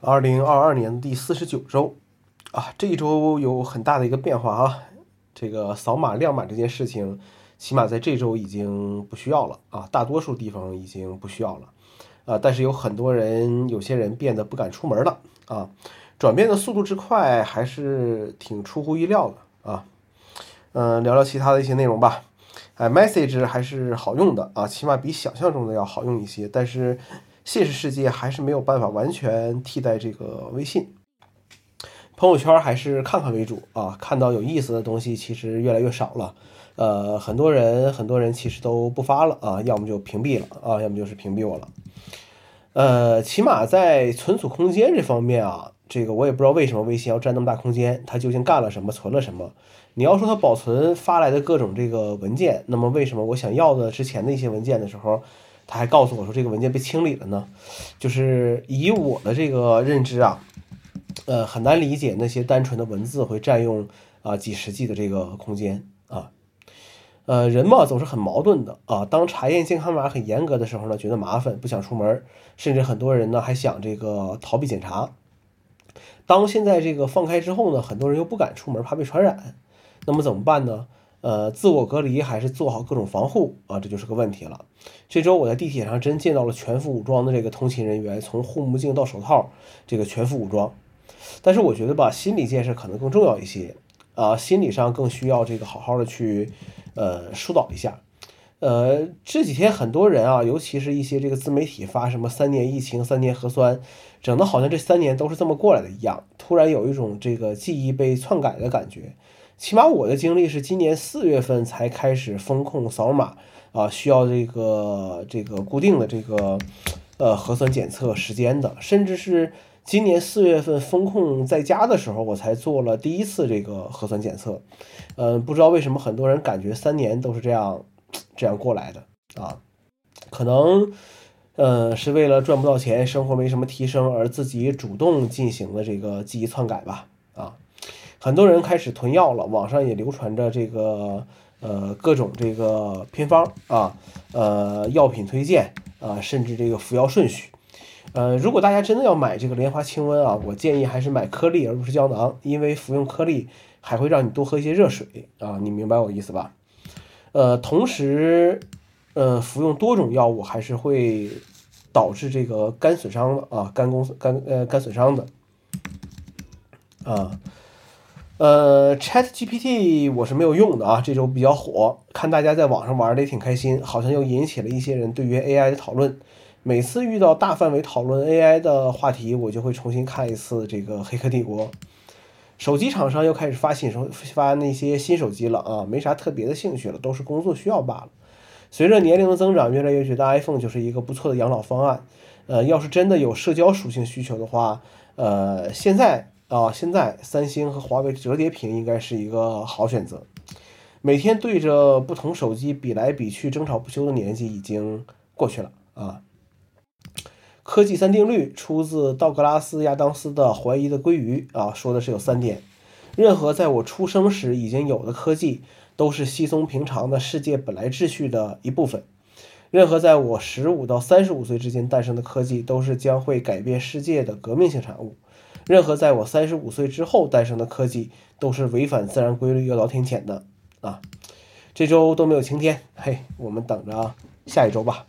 二零二二年第四十九周，啊，这一周有很大的一个变化啊。这个扫码亮码这件事情，起码在这周已经不需要了啊，大多数地方已经不需要了啊。但是有很多人，有些人变得不敢出门了啊。转变的速度之快，还是挺出乎意料的啊。嗯，聊聊其他的一些内容吧。哎，Message 还是好用的啊，起码比想象中的要好用一些，但是。现实世界还是没有办法完全替代这个微信，朋友圈还是看看为主啊。看到有意思的东西其实越来越少了，呃，很多人很多人其实都不发了啊，要么就屏蔽了啊，要么就是屏蔽我了。呃，起码在存储空间这方面啊，这个我也不知道为什么微信要占那么大空间，它究竟干了什么，存了什么？你要说它保存发来的各种这个文件，那么为什么我想要的之前的一些文件的时候？他还告诉我说，这个文件被清理了呢。就是以我的这个认知啊，呃，很难理解那些单纯的文字会占用啊几十 G 的这个空间啊。呃，人嘛总是很矛盾的啊。当查验健康码很严格的时候呢，觉得麻烦，不想出门，甚至很多人呢还想这个逃避检查。当现在这个放开之后呢，很多人又不敢出门，怕被传染。那么怎么办呢？呃，自我隔离还是做好各种防护啊，这就是个问题了。这周我在地铁上真见到了全副武装的这个通勤人员，从护目镜到手套，这个全副武装。但是我觉得吧，心理建设可能更重要一些啊，心理上更需要这个好好的去呃疏导一下。呃，这几天很多人啊，尤其是一些这个自媒体发什么三年疫情、三年核酸，整的好像这三年都是这么过来的一样，突然有一种这个记忆被篡改的感觉。起码我的经历是，今年四月份才开始风控扫码啊，需要这个这个固定的这个呃核酸检测时间的，甚至是今年四月份风控在家的时候，我才做了第一次这个核酸检测。嗯，不知道为什么很多人感觉三年都是这样这样过来的啊？可能呃是为了赚不到钱，生活没什么提升，而自己主动进行了这个记忆篡改吧？很多人开始囤药了，网上也流传着这个呃各种这个偏方啊，呃药品推荐啊，甚至这个服药顺序。呃，如果大家真的要买这个莲花清瘟啊，我建议还是买颗粒而不是胶囊，因为服用颗粒还会让你多喝一些热水啊，你明白我意思吧？呃，同时，呃，服用多种药物还是会导致这个肝损伤的啊，肝功肝呃肝损伤的啊。呃，Chat GPT 我是没有用的啊，这周比较火，看大家在网上玩的也挺开心，好像又引起了一些人对于 AI 的讨论。每次遇到大范围讨论 AI 的话题，我就会重新看一次这个《黑客帝国》。手机厂商又开始发新手发那些新手机了啊，没啥特别的兴趣了，都是工作需要罢了。随着年龄的增长，越来越觉得 iPhone 就是一个不错的养老方案。呃，要是真的有社交属性需求的话，呃，现在。啊，现在三星和华为折叠屏应该是一个好选择。每天对着不同手机比来比去、争吵不休的年纪已经过去了啊。科技三定律出自道格拉斯·亚当斯的《怀疑的鲑鱼》啊，说的是有三点：任何在我出生时已经有的科技，都是稀松平常的世界本来秩序的一部分；任何在我十五到三十五岁之间诞生的科技，都是将会改变世界的革命性产物。任何在我三十五岁之后诞生的科技，都是违反自然规律、要遭天谴的啊！这周都没有晴天，嘿，我们等着下一周吧。